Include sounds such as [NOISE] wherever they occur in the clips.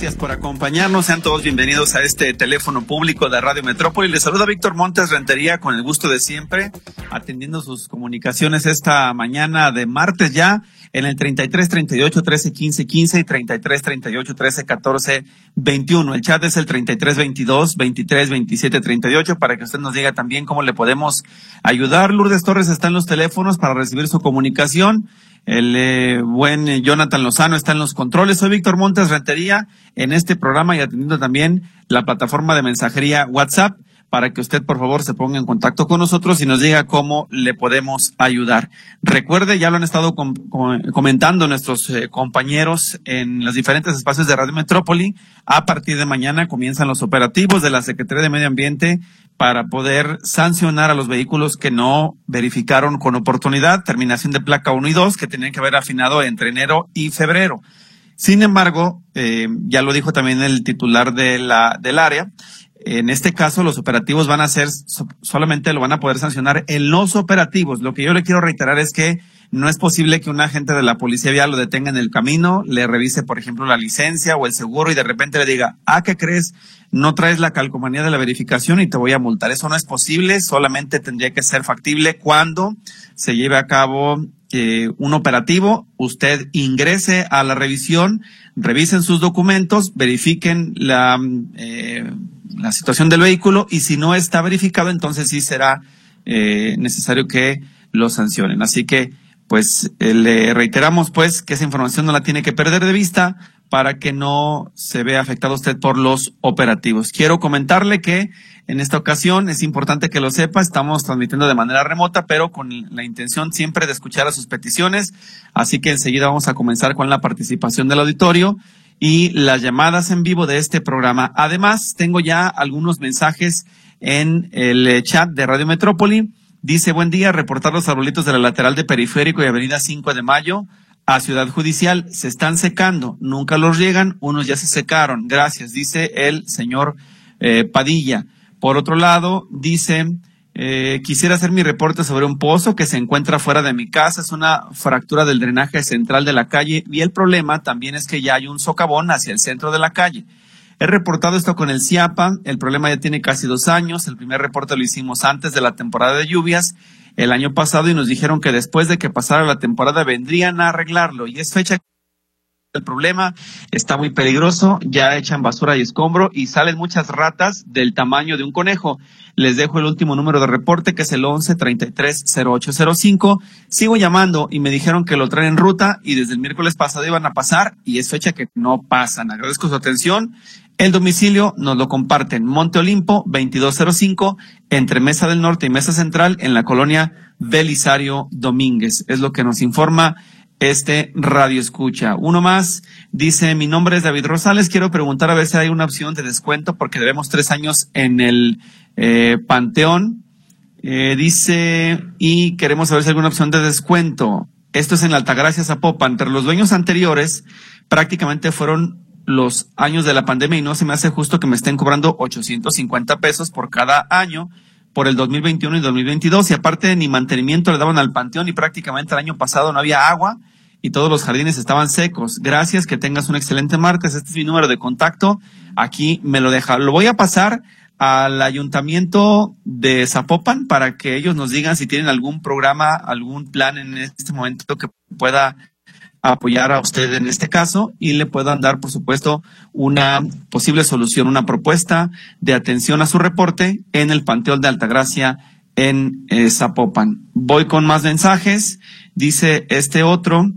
gracias por acompañarnos. Sean todos bienvenidos a este teléfono público de Radio Metrópoli. Les saluda Víctor Montes Rentería con el gusto de siempre, atendiendo sus comunicaciones esta mañana de martes ya en el 33 38 13 15 15 y 33 38 13 14 21. El chat es el 33 22 23 27 38 para que usted nos diga también cómo le podemos ayudar. Lourdes Torres está en los teléfonos para recibir su comunicación. El eh, buen eh, Jonathan Lozano está en los controles. Soy Víctor Montes Rentería en este programa y atendiendo también la plataforma de mensajería WhatsApp para que usted por favor se ponga en contacto con nosotros y nos diga cómo le podemos ayudar. Recuerde, ya lo han estado comentando nuestros eh, compañeros en los diferentes espacios de Radio Metrópoli, a partir de mañana comienzan los operativos de la Secretaría de Medio Ambiente para poder sancionar a los vehículos que no verificaron con oportunidad terminación de placa 1 y 2 que tenían que haber afinado entre enero y febrero. Sin embargo, eh, ya lo dijo también el titular de la, del área, en este caso, los operativos van a ser, solamente lo van a poder sancionar en los operativos. Lo que yo le quiero reiterar es que no es posible que un agente de la policía vial lo detenga en el camino, le revise, por ejemplo, la licencia o el seguro y de repente le diga, ah, ¿qué crees? No traes la calcomanía de la verificación y te voy a multar. Eso no es posible, solamente tendría que ser factible cuando se lleve a cabo eh, un operativo, usted ingrese a la revisión, revisen sus documentos, verifiquen la... Eh, situación del vehículo y si no está verificado, entonces sí será eh, necesario que lo sancionen. Así que, pues, eh, le reiteramos, pues, que esa información no la tiene que perder de vista para que no se vea afectado usted por los operativos. Quiero comentarle que en esta ocasión es importante que lo sepa, estamos transmitiendo de manera remota, pero con la intención siempre de escuchar a sus peticiones. Así que enseguida vamos a comenzar con la participación del auditorio y las llamadas en vivo de este programa. Además, tengo ya algunos mensajes en el chat de Radio Metrópoli. Dice, buen día, reportar los arbolitos de la lateral de Periférico y Avenida 5 de Mayo a Ciudad Judicial. Se están secando, nunca los llegan, unos ya se secaron. Gracias, dice el señor eh, Padilla. Por otro lado, dice, eh, quisiera hacer mi reporte sobre un pozo que se encuentra fuera de mi casa. Es una fractura del drenaje central de la calle y el problema también es que ya hay un socavón hacia el centro de la calle. He reportado esto con el CIAPA. El problema ya tiene casi dos años. El primer reporte lo hicimos antes de la temporada de lluvias el año pasado y nos dijeron que después de que pasara la temporada vendrían a arreglarlo y es fecha el problema está muy peligroso, ya echan basura y escombro y salen muchas ratas del tamaño de un conejo. Les dejo el último número de reporte que es el 11 33 0805. Sigo llamando y me dijeron que lo traen en ruta y desde el miércoles pasado iban a pasar y es fecha que no pasan. Agradezco su atención. El domicilio nos lo comparten Monte Olimpo 2205 entre Mesa del Norte y Mesa Central en la colonia Belisario Domínguez. Es lo que nos informa este radio escucha. Uno más dice, mi nombre es David Rosales, quiero preguntar a ver si hay una opción de descuento porque debemos tres años en el eh, Panteón. Eh, dice, y queremos saber si hay alguna opción de descuento. Esto es en la Altagracia Zapopan. Entre los dueños anteriores prácticamente fueron los años de la pandemia y no se me hace justo que me estén cobrando 850 pesos por cada año por el 2021 y 2022 y aparte ni mantenimiento le daban al panteón y prácticamente el año pasado no había agua y todos los jardines estaban secos. Gracias, que tengas un excelente martes. Este es mi número de contacto. Aquí me lo deja. Lo voy a pasar al ayuntamiento de Zapopan para que ellos nos digan si tienen algún programa, algún plan en este momento que pueda apoyar a usted en este caso y le puedan dar, por supuesto, una posible solución, una propuesta de atención a su reporte en el Panteón de Altagracia en eh, Zapopan. Voy con más mensajes. Dice este otro.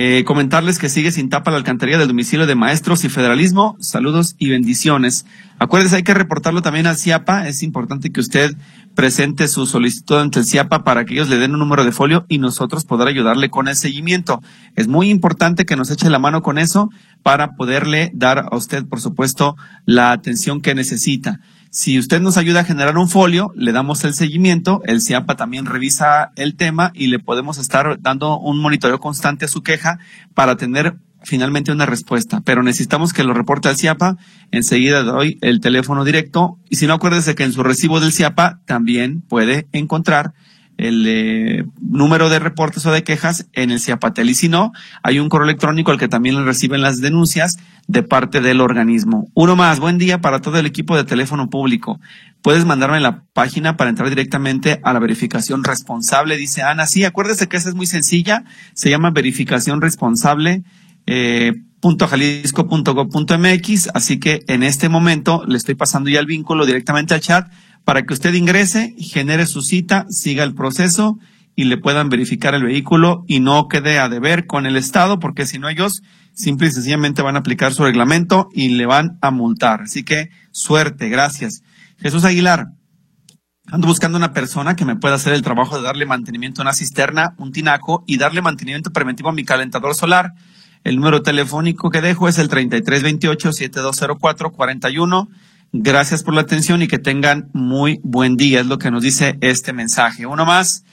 Eh, comentarles que sigue sin tapa la alcantarilla del domicilio de maestros y federalismo. Saludos y bendiciones. Acuérdense, hay que reportarlo también al CIAPA. Es importante que usted presente su solicitud ante el CIAPA para que ellos le den un número de folio y nosotros poder ayudarle con el seguimiento. Es muy importante que nos eche la mano con eso para poderle dar a usted, por supuesto, la atención que necesita. Si usted nos ayuda a generar un folio, le damos el seguimiento, el CIAPA también revisa el tema y le podemos estar dando un monitoreo constante a su queja para tener finalmente una respuesta, pero necesitamos que lo reporte al CIAPA. Enseguida doy el teléfono directo y si no acuérdese que en su recibo del CIAPA también puede encontrar el eh, número de reportes o de quejas en el CIAPATEL. Y si no, hay un correo electrónico al que también le reciben las denuncias de parte del organismo. Uno más, buen día para todo el equipo de teléfono público. Puedes mandarme la página para entrar directamente a la verificación responsable, dice Ana. Sí, acuérdese que esa es muy sencilla, se llama verificación responsable eh, .jalisco.gov.mx, así que en este momento le estoy pasando ya el vínculo directamente al chat para que usted ingrese, genere su cita, siga el proceso y le puedan verificar el vehículo y no quede a deber con el Estado, porque si no ellos simple y sencillamente van a aplicar su reglamento y le van a multar. Así que suerte, gracias. Jesús Aguilar, ando buscando una persona que me pueda hacer el trabajo de darle mantenimiento a una cisterna, un tinaco y darle mantenimiento preventivo a mi calentador solar. El número telefónico que dejo es el 3328-7204-41. Gracias por la atención y que tengan muy buen día, es lo que nos dice este mensaje. Uno más.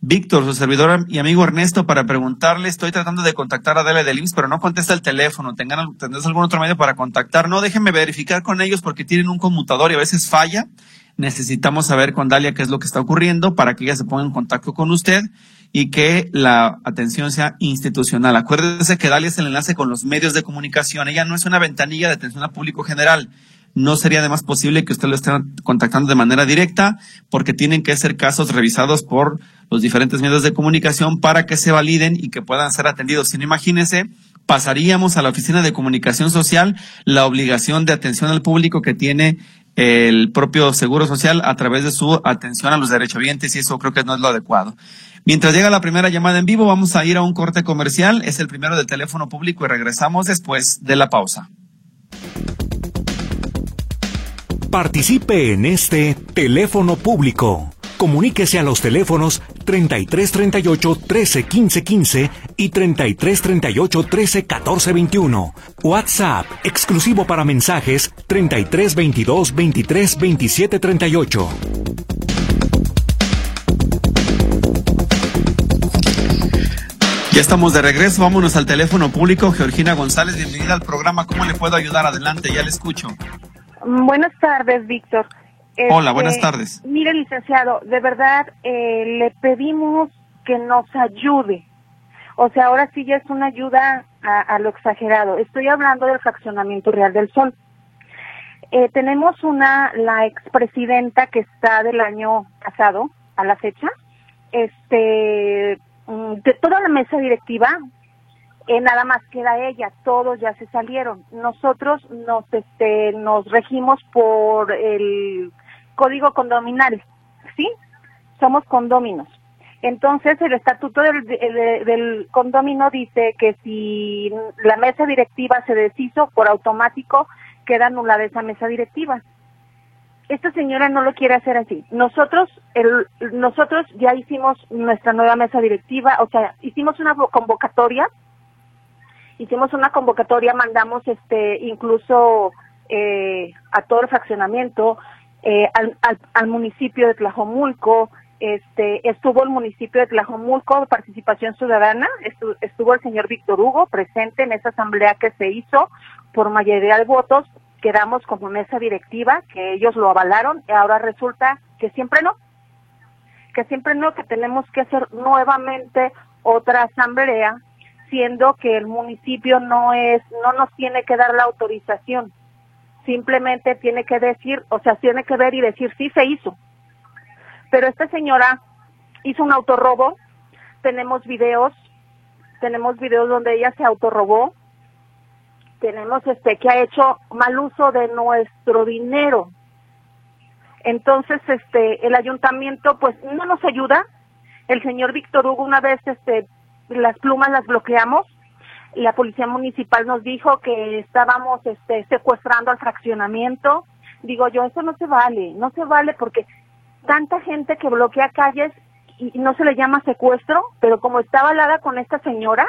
Víctor, su servidor y amigo Ernesto, para preguntarle, estoy tratando de contactar a Adela del IMSS, pero no contesta el teléfono. ¿Tengan, ¿Tendrás algún otro medio para contactar? No, déjenme verificar con ellos porque tienen un conmutador y a veces falla. Necesitamos saber con Dalia qué es lo que está ocurriendo para que ella se ponga en contacto con usted y que la atención sea institucional. Acuérdese que Dalia es el enlace con los medios de comunicación. Ella no es una ventanilla de atención al público general. No sería además posible que usted lo esté contactando de manera directa porque tienen que ser casos revisados por los diferentes medios de comunicación para que se validen y que puedan ser atendidos. Si no, imagínese, pasaríamos a la Oficina de Comunicación Social la obligación de atención al público que tiene el propio Seguro Social a través de su atención a los derechohabientes y eso creo que no es lo adecuado. Mientras llega la primera llamada en vivo, vamos a ir a un corte comercial. Es el primero del teléfono público y regresamos después de la pausa. Participe en este teléfono público. Comuníquese a los teléfonos 3338 13 15 15 y 3338 13 14 21. WhatsApp exclusivo para mensajes 3322 23 27 38. Ya estamos de regreso, vámonos al teléfono público. Georgina González, bienvenida al programa. ¿Cómo le puedo ayudar? Adelante, ya le escucho. Buenas tardes, Víctor. Hola, buenas este, tardes. Mire, licenciado, de verdad eh, le pedimos que nos ayude. O sea, ahora sí ya es una ayuda a, lo exagerado. Estoy hablando del fraccionamiento real del sol. Eh, tenemos una, la expresidenta que está del año pasado a la fecha, este, mm, de toda la mesa directiva, eh, nada más queda ella, todos ya se salieron. Nosotros nos, este, nos regimos por el código condominal, ¿sí? Somos condóminos. Entonces, el estatuto del, del, condomino dice que si la mesa directiva se deshizo, por automático queda anulada esa mesa directiva. Esta señora no lo quiere hacer así. Nosotros, el, nosotros ya hicimos nuestra nueva mesa directiva, o sea, hicimos una convocatoria, hicimos una convocatoria, mandamos este, incluso eh, a todo el fraccionamiento, eh, al, al, municipio de Tlajomulco, este, estuvo el municipio de Tlajomulco, participación ciudadana, estuvo, el señor Víctor Hugo presente en esa asamblea que se hizo por mayoría de votos, quedamos como mesa directiva, que ellos lo avalaron, y ahora resulta que siempre no, que siempre no, que tenemos que hacer nuevamente otra asamblea, siendo que el municipio no es, no nos tiene que dar la autorización. Simplemente tiene que decir, o sea, tiene que ver y decir, sí se hizo. Pero esta señora hizo un autorrobo, tenemos videos, tenemos videos donde ella se autorrobó, tenemos este que ha hecho mal uso de nuestro dinero. Entonces, este, el ayuntamiento pues no nos ayuda. El señor Víctor Hugo una vez este las plumas las bloqueamos la policía municipal nos dijo que estábamos este, secuestrando al fraccionamiento. Digo yo, eso no se vale, no se vale porque tanta gente que bloquea calles y no se le llama secuestro, pero como está avalada con esta señora,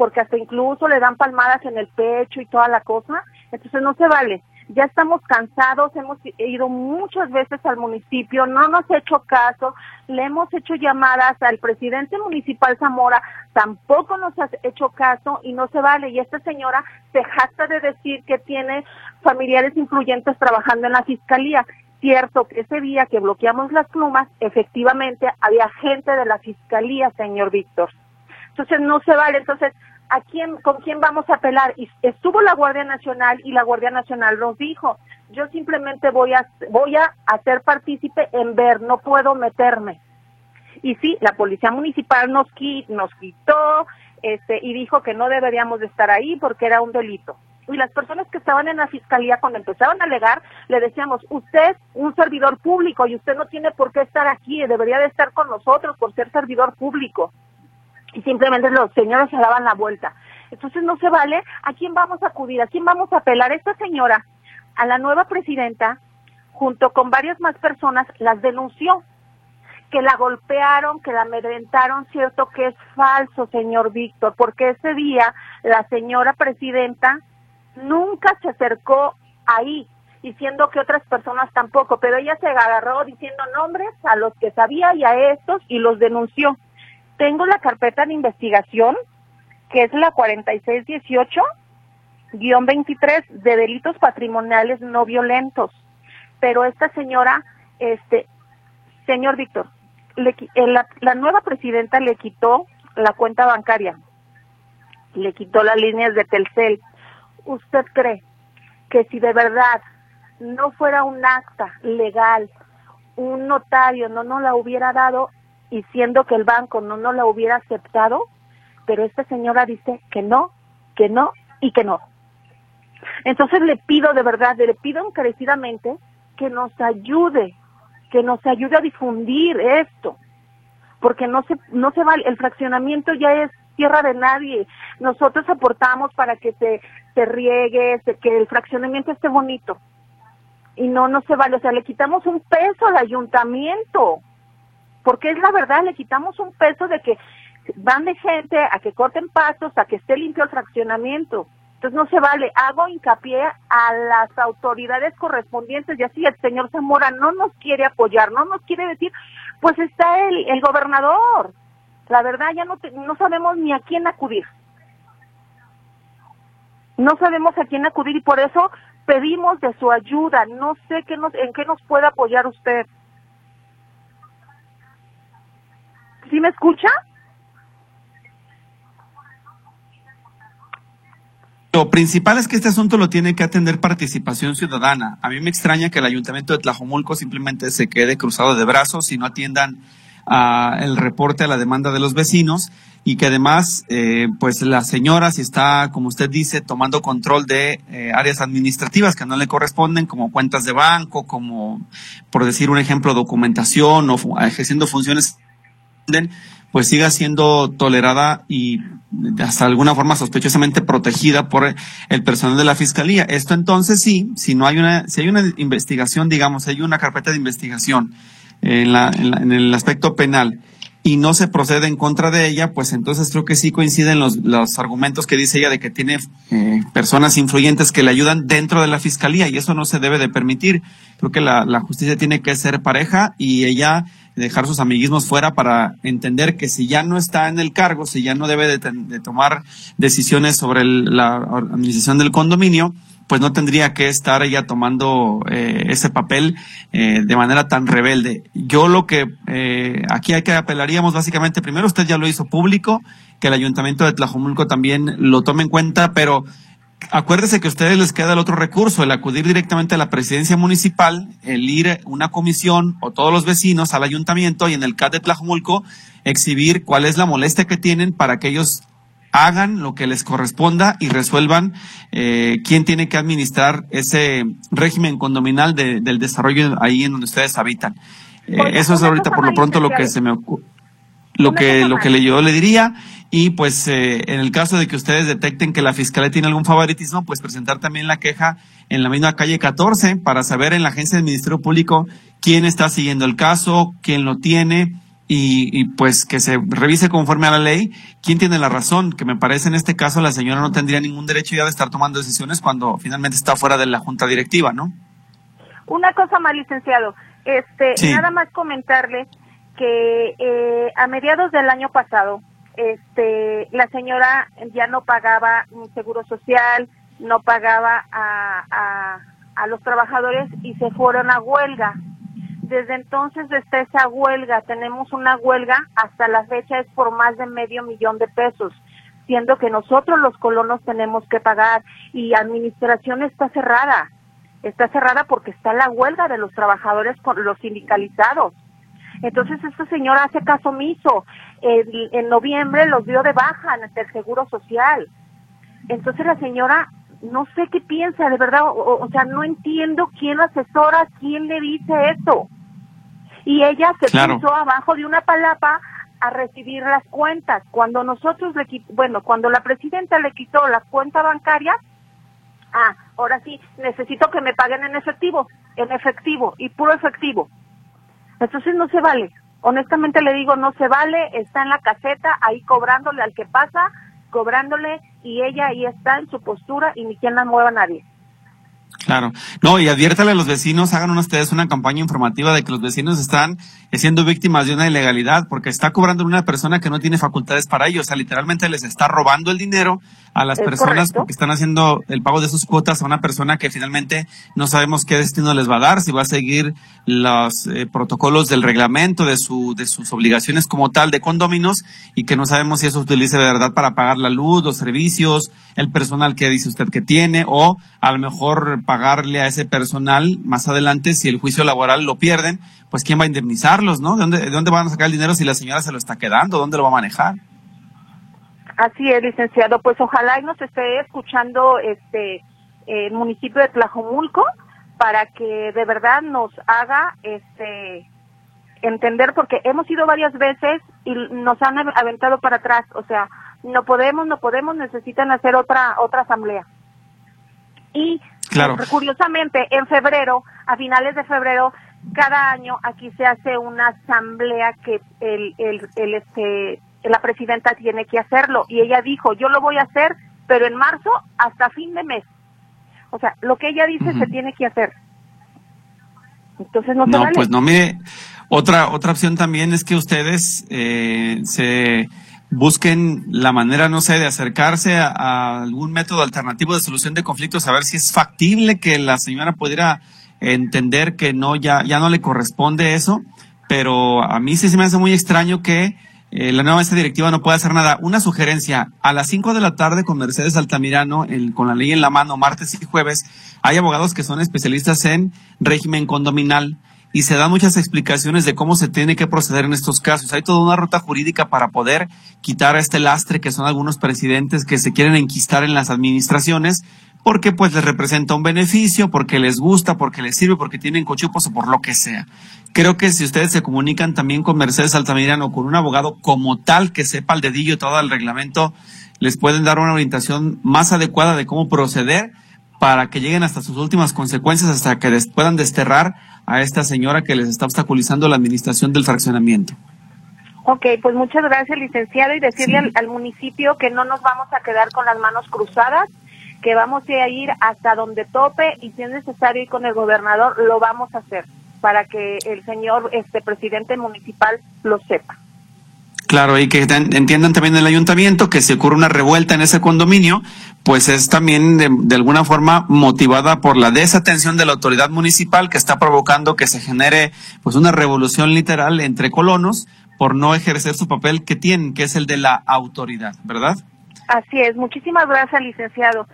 porque hasta incluso le dan palmadas en el pecho y toda la cosa, entonces no se vale. ya estamos cansados, hemos ido muchas veces al municipio, no nos ha hecho caso, le hemos hecho llamadas al presidente municipal Zamora, tampoco nos ha hecho caso y no se vale. Y esta señora se jacta de decir que tiene familiares influyentes trabajando en la fiscalía. Cierto que ese día que bloqueamos las plumas, efectivamente había gente de la fiscalía, señor Víctor. Entonces no se vale. Entonces, ¿a quién, con quién vamos a apelar? Y estuvo la Guardia Nacional y la Guardia Nacional nos dijo, yo simplemente voy a, voy a hacer partícipe en ver, no puedo meterme. Y sí, la policía municipal nos, nos quitó este, y dijo que no deberíamos de estar ahí porque era un delito. Y las personas que estaban en la fiscalía cuando empezaron a alegar, le decíamos, usted es un servidor público y usted no tiene por qué estar aquí, debería de estar con nosotros por ser servidor público y simplemente los señores se daban la vuelta. Entonces no se vale, ¿a quién vamos a acudir? ¿A quién vamos a apelar? Esta señora, a la nueva presidenta, junto con varias más personas, las denunció, que la golpearon, que la amedrentaron, cierto que es falso, señor Víctor, porque ese día la señora presidenta nunca se acercó ahí, diciendo que otras personas tampoco, pero ella se agarró diciendo nombres a los que sabía y a estos y los denunció. Tengo la carpeta de investigación, que es la 4618-23 de delitos patrimoniales no violentos. Pero esta señora, este, señor Víctor, le, eh, la, la nueva presidenta le quitó la cuenta bancaria, le quitó las líneas de Telcel. ¿Usted cree que si de verdad no fuera un acta legal, un notario no nos la hubiera dado, y siendo que el banco no nos la hubiera aceptado, pero esta señora dice que no, que no y que no. Entonces le pido de verdad, le pido encarecidamente que nos ayude, que nos ayude a difundir esto, porque no se, no se vale, el fraccionamiento ya es tierra de nadie. Nosotros aportamos para que se, se riegue, que el fraccionamiento esté bonito. Y no, no se vale, o sea, le quitamos un peso al ayuntamiento porque es la verdad, le quitamos un peso de que van de gente a que corten pasos, a que esté limpio el fraccionamiento. Entonces no se vale. Hago hincapié a las autoridades correspondientes y así el señor Zamora no nos quiere apoyar, no nos quiere decir, pues está el, el gobernador. La verdad ya no, no sabemos ni a quién acudir. No sabemos a quién acudir y por eso pedimos de su ayuda. No sé qué nos, en qué nos puede apoyar usted. ¿Sí me escucha? Lo principal es que este asunto lo tiene que atender participación ciudadana. A mí me extraña que el ayuntamiento de Tlajomulco simplemente se quede cruzado de brazos y no atiendan a el reporte a la demanda de los vecinos y que además, eh, pues la señora, si está, como usted dice, tomando control de eh, áreas administrativas que no le corresponden, como cuentas de banco, como, por decir un ejemplo, documentación o ejerciendo funciones pues siga siendo tolerada y hasta alguna forma sospechosamente protegida por el personal de la fiscalía. Esto entonces sí, si no hay una, si hay una investigación, digamos, hay una carpeta de investigación en, la, en, el aspecto penal y no se procede en contra de ella, pues entonces creo que sí coinciden los, los argumentos que dice ella de que tiene eh, personas influyentes que le ayudan dentro de la fiscalía y eso no se debe de permitir. Creo que la, la justicia tiene que ser pareja y ella dejar sus amiguismos fuera para entender que si ya no está en el cargo, si ya no debe de, tomar decisiones sobre la administración del condominio, pues no tendría que estar ella tomando eh, ese papel eh, de manera tan rebelde. Yo lo que eh, aquí hay que apelaríamos básicamente, primero usted ya lo hizo público, que el ayuntamiento de Tlajomulco también lo tome en cuenta, pero acuérdese que a ustedes les queda el otro recurso, el acudir directamente a la presidencia municipal, el ir una comisión o todos los vecinos al ayuntamiento y en el CAT de Tlajumulco exhibir cuál es la molestia que tienen para que ellos hagan lo que les corresponda y resuelvan eh, quién tiene que administrar ese régimen condominal del desarrollo ahí en donde ustedes habitan. Eh, eso es ahorita por lo pronto lo que se me ocurre, lo que, lo que yo le diría. Y pues eh, en el caso de que ustedes detecten que la fiscalía tiene algún favoritismo, pues presentar también la queja en la misma calle 14 para saber en la agencia del Ministerio Público quién está siguiendo el caso, quién lo tiene y, pues que se revise conforme a la ley. Quién tiene la razón, que me parece en este caso la señora no tendría ningún derecho ya de estar tomando decisiones cuando finalmente está fuera de la junta directiva, ¿no? Una cosa más, licenciado, este, nada más comentarle que eh, a mediados del año pasado, este, la señora ya no pagaba seguro social, no pagaba a, a, a los trabajadores y se fueron a huelga desde entonces está esa huelga, tenemos una huelga, hasta la fecha es por más de medio millón de pesos, siendo que nosotros los colonos tenemos que pagar y administración está cerrada, está cerrada porque está la huelga de los trabajadores con los sindicalizados. Entonces esta señora hace caso omiso, en, noviembre los dio de baja en el Seguro Social. Entonces la señora no sé qué piensa, de verdad, o, o, sea, no entiendo quién lo asesora, quién le dice eso y ella se puso abajo de una palapa a recibir las cuentas. Cuando nosotros le bueno, cuando la presidenta le quitó la cuenta bancaria, ah, ahora sí, necesito que me paguen en efectivo, en efectivo y puro efectivo. Entonces no se vale. Honestamente le digo, no se vale, está en la caseta ahí cobrándole al que pasa, cobrándole y ella ahí está en su postura y ni quien la mueva nadie. Claro. No, y adviértale a los vecinos, hagan ustedes una campaña informativa de que los vecinos están siendo víctimas de una ilegalidad porque está cobrando una persona que no tiene facultades para ello. O sea, literalmente les está robando el dinero a las personas porque están haciendo el pago de sus cuotas a una persona que finalmente no sabemos qué destino les va a dar, si va a seguir los eh, protocolos del reglamento, de, su, de sus obligaciones como tal de condóminos y que no sabemos si eso se utiliza de verdad para pagar la luz, los servicios, el personal que dice usted que tiene o a lo mejor pagarle a ese personal más adelante si el juicio laboral lo pierden, pues quién va a indemnizarlos, ¿no? ¿De dónde, de dónde van a sacar el dinero si la señora se lo está quedando? ¿Dónde lo va a manejar? Así es, licenciado. Pues ojalá y nos esté escuchando este el municipio de Tlajomulco para que de verdad nos haga este entender porque hemos ido varias veces y nos han aventado para atrás, o sea, no podemos, no podemos, necesitan hacer otra otra asamblea. Y claro. curiosamente en febrero, a finales de febrero, cada año aquí se hace una asamblea que el, el, el este la presidenta tiene que hacerlo y ella dijo, yo lo voy a hacer, pero en marzo hasta fin de mes. O sea, lo que ella dice se tiene que hacer. Entonces no, no pues no me otra otra opción también es que ustedes eh, se busquen la manera, no sé, de acercarse a, algún método alternativo de solución de conflictos, a ver si es factible que la señora pudiera entender que no ya ya no le corresponde eso, pero a mí sí se me hace muy extraño que eh, la nueva mesa directiva no puede hacer nada. Una sugerencia, a las 5 de la tarde con Mercedes Altamirano, con la ley en la mano, martes y jueves, hay abogados que son especialistas en régimen condominal y se dan muchas explicaciones de cómo se tiene que proceder en estos casos. Hay toda una ruta jurídica para poder quitar este lastre que son algunos presidentes que se quieren enquistar en las administraciones porque pues les representa un beneficio, porque les gusta, porque les sirve, porque tienen cochupos o por lo que sea. Creo que si ustedes se comunican también con Mercedes Altamirano o con un abogado como tal que sepa el dedillo todo el reglamento, les pueden dar una orientación más adecuada de cómo proceder para que lleguen hasta sus últimas consecuencias, hasta que puedan desterrar a esta señora que les está obstaculizando la administración del fraccionamiento. Ok, pues muchas gracias, licenciado, y decirle al municipio que no nos vamos a quedar con las manos cruzadas que vamos a ir hasta donde tope y si es necesario ir con el gobernador, lo vamos a hacer para que el señor este presidente municipal lo sepa. Claro, y que entiendan también el ayuntamiento que si ocurre una revuelta en ese condominio, pues es también de, de, alguna forma motivada por la desatención de la autoridad municipal que está provocando que se genere pues una revolución literal entre colonos por no ejercer su papel que tienen, que es el de la autoridad, ¿verdad? Así es. Muchísimas gracias, licenciado.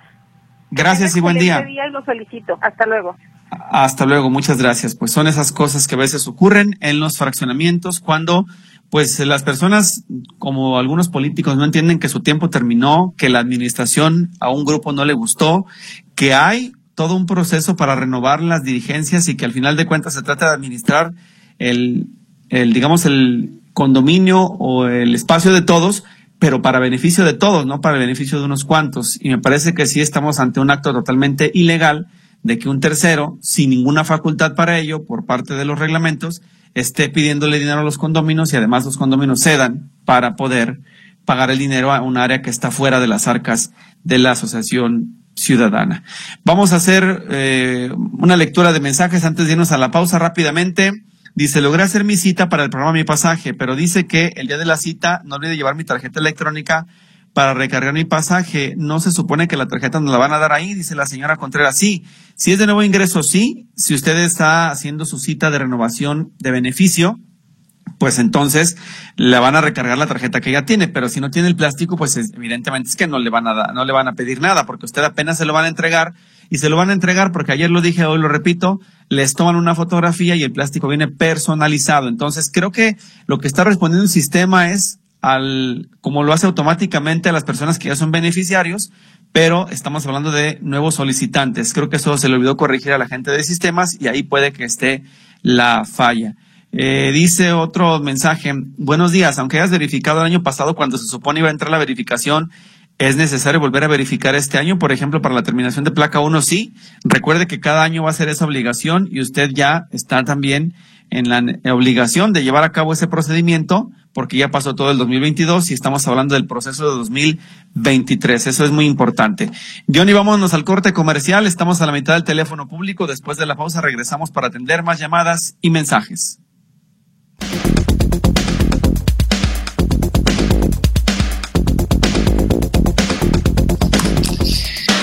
Gracias y buen día. día y lo felicito. Hasta luego. Hasta luego, muchas gracias. Pues son esas cosas que a veces ocurren en los fraccionamientos cuando pues las personas, como algunos políticos, no entienden que su tiempo terminó, que la administración a un grupo no le gustó, que hay todo un proceso para renovar las dirigencias y que al final de cuentas se trata de administrar el, el digamos, el condominio o el espacio de todos, pero para beneficio de todos, no para el beneficio de unos cuantos. Y me parece que sí estamos ante un acto totalmente ilegal de que un tercero, sin ninguna facultad para ello, por parte de los reglamentos, esté pidiéndole dinero a los condóminos y además los condóminos cedan para poder pagar el dinero a un área que está fuera de las arcas de la asociación ciudadana. Vamos a hacer eh, una lectura de mensajes antes de irnos a la pausa rápidamente. Dice, logré hacer mi cita para el programa Mi Pasaje, pero dice que el día de la cita no olvide llevar mi tarjeta electrónica para recargar mi pasaje. No se supone que la tarjeta nos la van a dar ahí, dice la señora Contreras. Sí, si es de nuevo ingreso, sí. Si usted está haciendo su cita de renovación de beneficio, pues entonces le van a recargar la tarjeta que ya tiene, pero si no tiene el plástico, pues evidentemente es que no le van a no le van a pedir nada, porque usted apenas se lo van a entregar y se lo van a entregar porque ayer lo dije, hoy lo repito, les toman una fotografía y el plástico viene personalizado. Entonces creo que lo que está respondiendo el sistema es al, como lo hace automáticamente a las personas que ya son beneficiarios, pero estamos hablando de nuevos solicitantes. Creo que eso se le olvidó corregir a la gente de sistemas y ahí puede que esté la falla. Eh, dice otro mensaje, buenos días, aunque hayas verificado el año pasado cuando se supone iba a entrar la verificación, ¿es necesario volver a verificar este año? Por ejemplo, para la terminación de placa 1, sí. Recuerde que cada año va a ser esa obligación y usted ya está también en la obligación de llevar a cabo ese procedimiento porque ya pasó todo el 2022 y estamos hablando del proceso de 2023. Eso es muy importante. Johnny, vámonos al corte comercial. Estamos a la mitad del teléfono público. Después de la pausa regresamos para atender más llamadas y mensajes.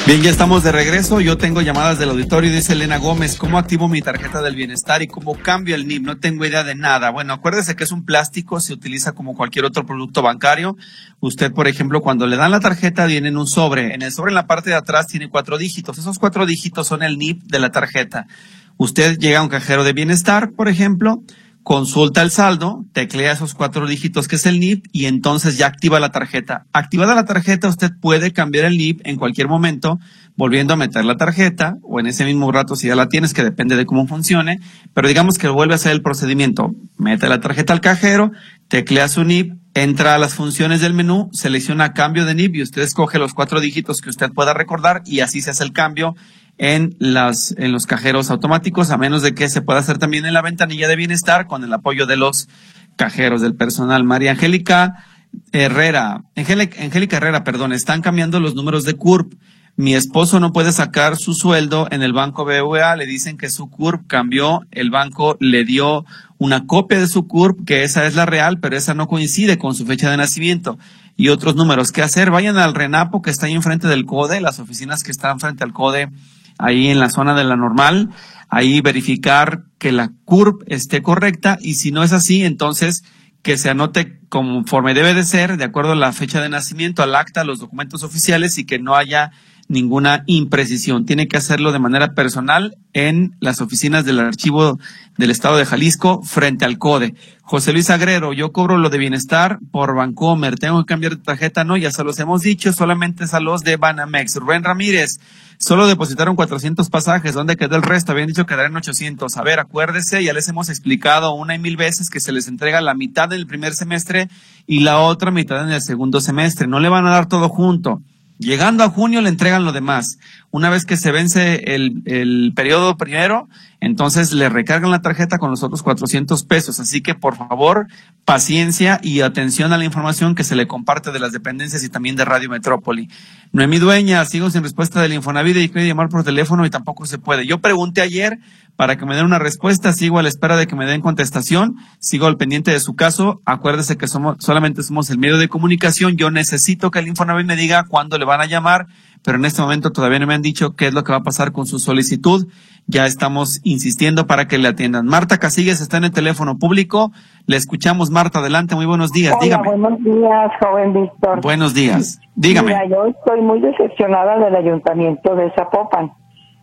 Bien, ya estamos de regreso. Yo tengo llamadas del auditorio. Dice Elena Gómez, ¿cómo activo mi tarjeta del bienestar y cómo cambio el NIP? No tengo idea de nada. Bueno, acuérdese que es un plástico, se utiliza como cualquier otro producto bancario. Usted, por ejemplo, cuando le dan la tarjeta, viene en un sobre. En el sobre, en la parte de atrás, tiene cuatro dígitos. Esos cuatro dígitos son el NIP de la tarjeta. Usted llega a un cajero de bienestar, por ejemplo, consulta el saldo, teclea esos cuatro dígitos que es el NIP y entonces ya activa la tarjeta. Activada la tarjeta, usted puede cambiar el NIP en cualquier momento, volviendo a meter la tarjeta o en ese mismo rato si ya la tienes, que depende de cómo funcione, pero digamos que vuelve a hacer el procedimiento. Mete la tarjeta al cajero, teclea su NIP, entra a las funciones del menú, selecciona cambio de NIP y usted escoge los cuatro dígitos que usted pueda recordar y así se hace el cambio en, las, en los cajeros automáticos, a menos de que se pueda hacer también en la ventanilla de bienestar con el apoyo de los cajeros del personal. María Angélica Herrera, Angélica Herrera, perdón, están cambiando los números de CURP. Mi esposo no puede sacar su sueldo en el banco BVA, le dicen que su CURP cambió, el banco le dio una copia de su CURP, que esa es la real, pero esa no coincide con su fecha de nacimiento y otros números. ¿Qué hacer? Vayan al RENAPO que está ahí enfrente del CODE, las oficinas que están frente al CODE ahí en la zona de la normal, ahí verificar que la CURP esté correcta y si no es así, entonces que se anote conforme debe de ser, de acuerdo a la fecha de nacimiento, al acta, los documentos oficiales y que no haya ninguna imprecisión. Tiene que hacerlo de manera personal en las oficinas del archivo del Estado de Jalisco frente al CODE. José Luis Agrero, yo cobro lo de bienestar por Bancomer. Tengo que cambiar de tarjeta, no, ya se los hemos dicho, solamente es a los de Banamex. Rubén Ramírez, solo depositaron 400 pasajes. ¿Dónde quedó el resto? Habían dicho que en 800. A ver, acuérdese, ya les hemos explicado una y mil veces que se les entrega la mitad del primer semestre y la otra mitad en el segundo semestre. No le van a dar todo junto. Llegando a junio le entregan lo demás. Una vez que se vence el, el periodo primero, entonces le recargan la tarjeta con los otros 400 pesos. Así que por favor, paciencia y atención a la información que se le comparte de las dependencias y también de Radio Metrópoli. Noemí Dueña, sigo sin respuesta del Infonavit y quiero llamar por teléfono y tampoco se puede. Yo pregunté ayer para que me den una respuesta, sigo a la espera de que me den contestación, sigo al pendiente de su caso. Acuérdese que somos, solamente somos el medio de comunicación. Yo necesito que el Infonavit me diga cuándo le van a llamar, pero en este momento todavía no me han dicho qué es lo que va a pasar con su solicitud ya estamos insistiendo para que le atiendan. Marta Casillas está en el teléfono público. Le escuchamos, Marta. Adelante, muy buenos días. dígame. Buenos días, joven Víctor. Buenos días. Dígame. Mira, yo estoy muy decepcionada del ayuntamiento de Zapopan.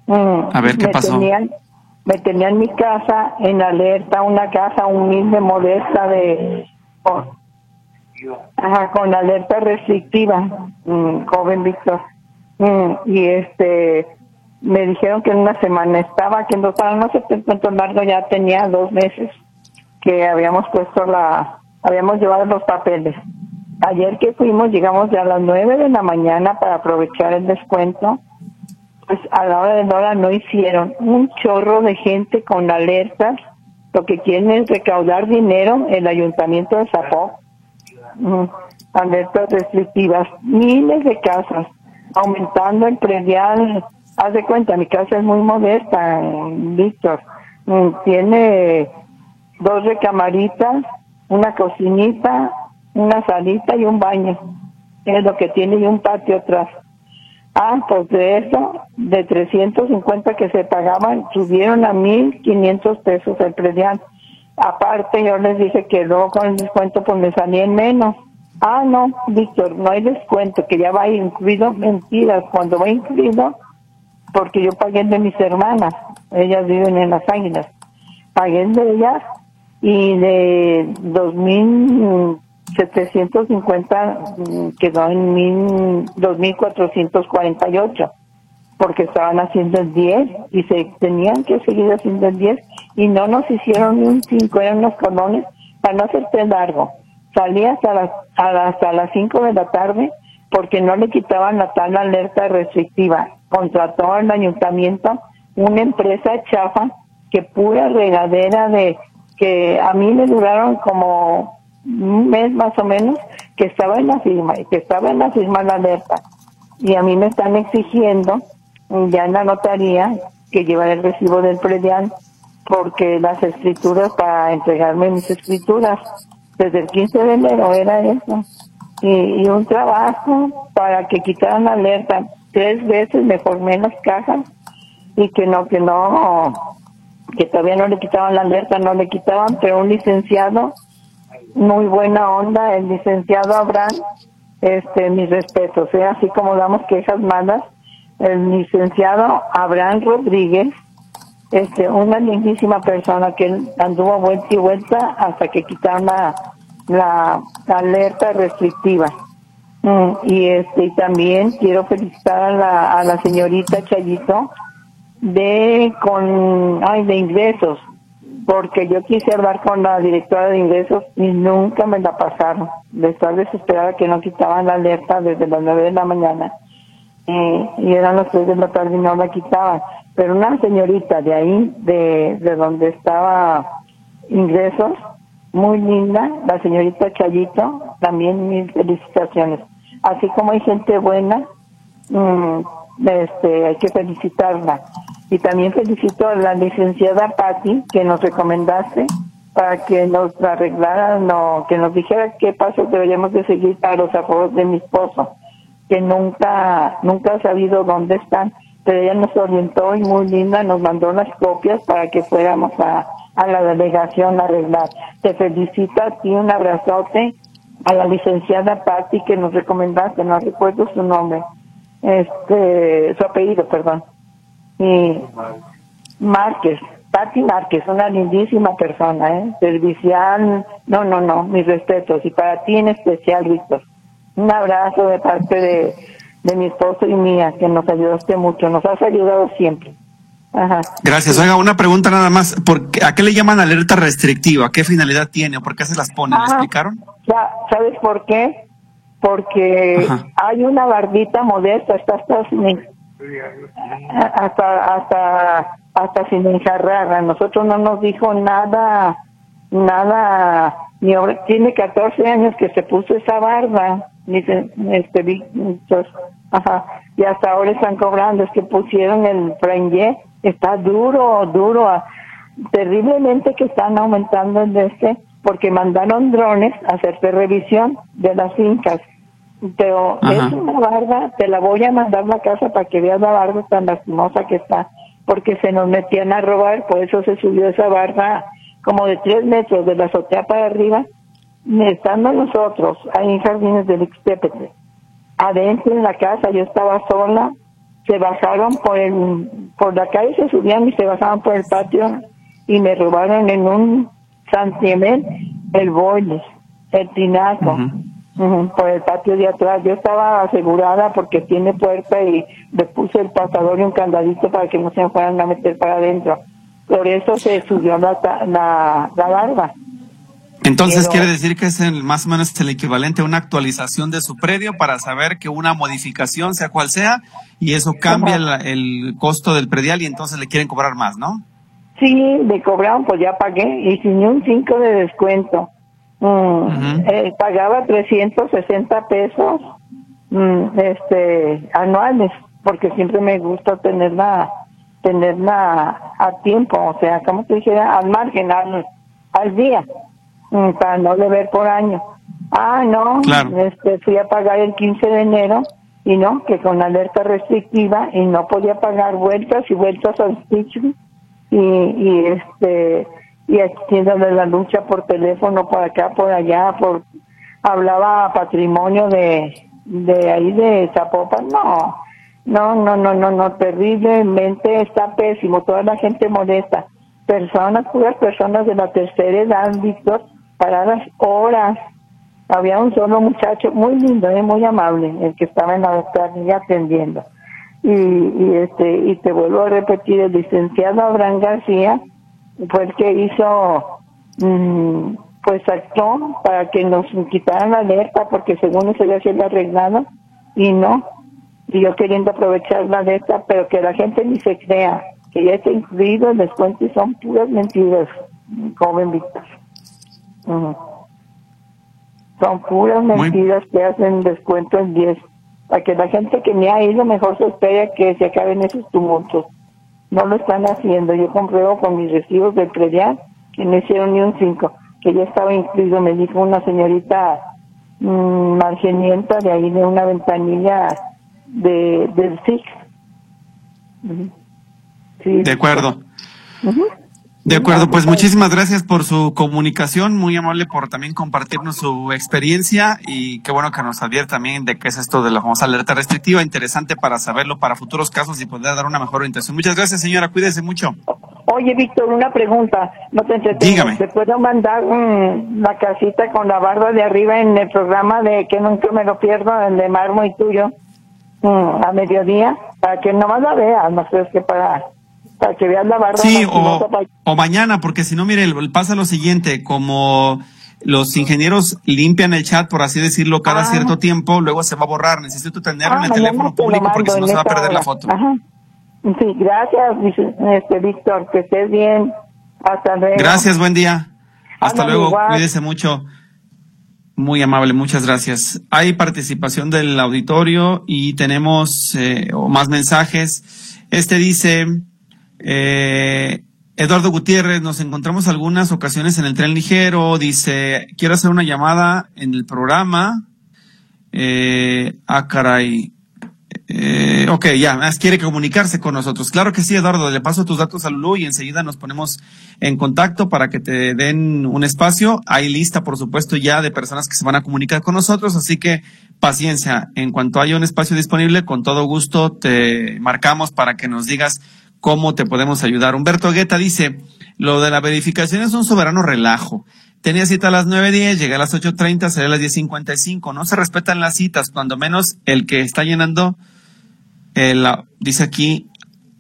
Mm, A ver, ¿qué me pasó? Tenían, me tenían mi casa en alerta, una casa humilde, modesta de... oh, ajá, con alerta restrictiva, mm, joven Víctor. Y este me dijeron que en una semana estaba, que no, para no ser tanto largo ya tenía dos meses que habíamos puesto la, habíamos llevado los papeles. Ayer que fuimos, llegamos ya a las nueve de la mañana para aprovechar el descuento. Pues a la hora de la hora no hicieron un chorro de gente con alertas Lo que quieren es recaudar dinero el ayuntamiento de Zapoc. Mm, alertas restrictivas, miles de casas, aumentando el predial. Haz de cuenta, mi casa es muy modesta, Víctor. Mm, tiene dos recamaritas, una cocinita, una salita y un baño. Es lo que tiene y un patio atrás. Ah, pues de eso, de 350 que se pagaban, subieron a 1.500 pesos el predial. Aparte, yo les dije que luego con el descuento pues me salían menos. Ah, no, Víctor, no hay descuento, que ya va incluido. Mentiras, cuando va incluido, porque yo pagué de mis hermanas, ellas viven en las águilas. Pagué de ellas y de 2.750 mm, quedó en 2.448 porque estaban haciendo el 10 y se tenían que seguir haciendo el 10 y no nos hicieron un 5, eran unos colones para no hacerte largo. Salí hasta las, hasta las 5 de la tarde porque no le quitaban la tal alerta restrictiva. Contrató al ayuntamiento una empresa chafa que pura regadera de que a mí me duraron como un mes más o menos que estaba en la firma y que estaba en la firma la alerta y a mí me están exigiendo ya en la notaría que llevar el recibo del predial porque las escrituras para entregarme mis escrituras desde el 15 de enero era eso y, y un trabajo para que quitaran la alerta tres veces mejor menos cajas y que no que no que todavía no le quitaban la alerta, no le quitaban, pero un licenciado, muy buena onda, el licenciado Abraham, este, mis respetos, ¿eh? así como damos quejas malas, el licenciado Abraham Rodríguez, este, una lindísima persona que anduvo vuelta y vuelta hasta que quitaron la, alerta restrictiva. Mm, y este, y también quiero felicitar a la, a la señorita Chayito, de con ay de ingresos porque yo quise hablar con la directora de ingresos y nunca me la pasaron de estar desesperada que no quitaban la alerta desde las nueve de la mañana y eran las tres de la tarde y no la quitaban. Pero una señorita de ahí de, de donde estaba ingresos muy linda la señorita Chayito también mis felicitaciones. Así como hay gente buena mmm, este, hay que felicitarla. Y también felicito a la licenciada Patti que nos recomendaste para que nos arreglara, no, que nos dijera qué pasos deberíamos de seguir para los ahorros de mi esposo, que nunca, nunca ha sabido dónde están, pero ella nos orientó y muy linda, nos mandó las copias para que fuéramos a, a la delegación a arreglar. Te felicito a ti, un abrazote, a la licenciada Patti que nos recomendaste, no recuerdo su nombre este, su apellido, perdón. Y Márquez, Pati Márquez, una lindísima persona, ¿eh? Servicial, no, no, no, mis respetos. Y para ti en especial, Víctor. Un abrazo de parte de, de mi esposo y mía, que nos ayudaste mucho, nos has ayudado siempre. Ajá. Gracias. Oiga, una pregunta nada más. ¿Por qué, ¿A qué le llaman alerta restrictiva? ¿Qué finalidad tiene o por qué se las ponen? ¿Le explicaron? ¿Sabes por qué? porque hay una barbita modesta, hasta sin, hasta, hasta, hasta sin enjarrar. A nosotros no nos dijo nada, nada, ni tiene 14 años que se puso esa barba, este, ajá, y hasta ahora están cobrando, es que pusieron el franje, está duro, duro, terriblemente que están aumentando el de este, porque mandaron drones a hacerse revisión de las fincas. Pero es una barba, te la voy a mandar a la casa para que veas la barba tan lastimosa que está, porque se nos metían a robar, por eso se subió esa barba como de tres metros de la azotea para arriba, estando nosotros ahí en Jardines del Ixtepetle, adentro en la casa, yo estaba sola, se bajaron por el, por la calle se subían y se bajaban por el patio y me robaron en un santiamén el boiler, el tinaco por el patio de atrás. Yo estaba asegurada porque tiene puerta y le puse el pasador y un candadito para que no se me fueran a meter para adentro. Por eso se subió la, la, barba. Entonces quiere decir que es el, más o menos el equivalente a una actualización de su predio para saber que una modificación, sea cual sea, y eso cambia el, el costo del predial y entonces le quieren cobrar más, ¿no? Sí, me cobraron, pues ya pagué y sin un 5 de descuento. Mm, eh, pagaba 360 pesos mm, este anuales porque siempre me gusta tenerla tenerla a tiempo, o sea, como te dijera, al margen, al, al día, para no deber por año. Ah, no, este, fui a pagar el 15 de enero y no, que con alerta restrictiva y no podía pagar vueltas y vueltas al sitio y, y este y haciéndole la lucha por teléfono por acá por allá por hablaba patrimonio de de ahí de Zapopan. No no no no no no terriblemente está pésimo toda la gente molesta. Personas puras personas de la tercera edad Víctor paradas horas. Había un solo muchacho muy lindo y ¿eh? muy amable el que estaba en la ventanilla atendiendo. Y, y este y te vuelvo a repetir el licenciado Abraham García fue el que hizo mm, pues actuó para que nos quitaran la alerta porque según eso ya se había arreglado y no. Y yo queriendo aprovechar la alerta pero que la gente ni se crea que ya está incluido el descuento y son puras mentiras joven Víctor son puras mentiras que hacen descuento en 10 para que la gente que me ha ido mejor se espera que se acaben esos tumultos. No lo están haciendo. Yo compruebo con mis recibos del predial que no hicieron ni un 5, que ya estaba incluido, me dijo una señorita mmm, margenienta de ahí de una ventanilla de, del SIX. de acuerdo. De acuerdo, pues muchísimas gracias por su comunicación, muy amable por también compartirnos su experiencia y qué bueno que nos advierte también de qué es esto de la famosa alerta restrictiva, interesante para saberlo para futuros casos y poder dar una mejor orientación. Muchas gracias, señora, cuídese mucho. Oye, Víctor, una pregunta, no te entretengo. Dígame. ¿Te puedo mandar mm, la casita con la barba de arriba en el programa de que nunca me lo pierdo, el de Marmo y tuyo, mm, a mediodía, para que nomás la veas, no sé, es que para para que vean la barra. Sí, o, mañana, porque si no, mire, pasa lo siguiente, como los ingenieros limpian el chat, por así decirlo, cada ah. cierto tiempo, luego se va a borrar. Necesito tenerlo en el ah, teléfono público porque si no se va a perder la foto. Sí, gracias, este, Víctor, que estés bien. Hasta luego. Gracias, buen día. Hasta luego, cuídese mucho. Muy amable, muchas gracias. Hay participación del auditorio y tenemos eh, más mensajes. Este dice, eh, Eduardo Gutiérrez, nos encontramos algunas ocasiones en el tren ligero. Dice, quiero hacer una llamada en el programa. Eh, ah, caray. Eh, ok, ya, quiere comunicarse con nosotros. Claro que sí, Eduardo, le paso tus datos a Lulu y enseguida nos ponemos en contacto para que te den un espacio. Hay lista, por supuesto, ya de personas que se van a comunicar con nosotros, así que paciencia. En cuanto haya un espacio disponible, con todo gusto te marcamos para que nos digas cómo te podemos ayudar. Humberto Guetta dice, lo de la verificación es un soberano relajo. Tenía cita a las 9.10, llegué a las 8.30, salí a las 10.55. No se respetan las citas, cuando menos el que está llenando, el, dice aquí,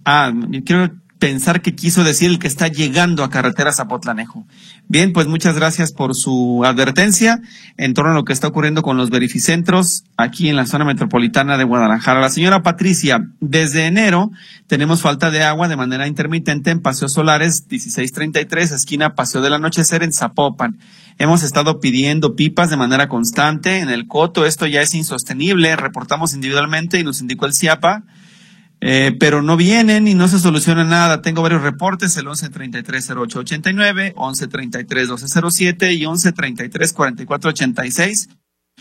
ah, quiero pensar que quiso decir el que está llegando a carretera Zapotlanejo. Bien, pues muchas gracias por su advertencia en torno a lo que está ocurriendo con los verificentros aquí en la zona metropolitana de Guadalajara. La señora Patricia, desde enero tenemos falta de agua de manera intermitente en Paseos Solares 1633, esquina Paseo del Anochecer en Zapopan. Hemos estado pidiendo pipas de manera constante en el coto. Esto ya es insostenible. Reportamos individualmente y nos indicó el CIAPA eh, pero no vienen y no se soluciona nada. Tengo varios reportes, el 1133-0889, 1133-1207 y 1133-4486.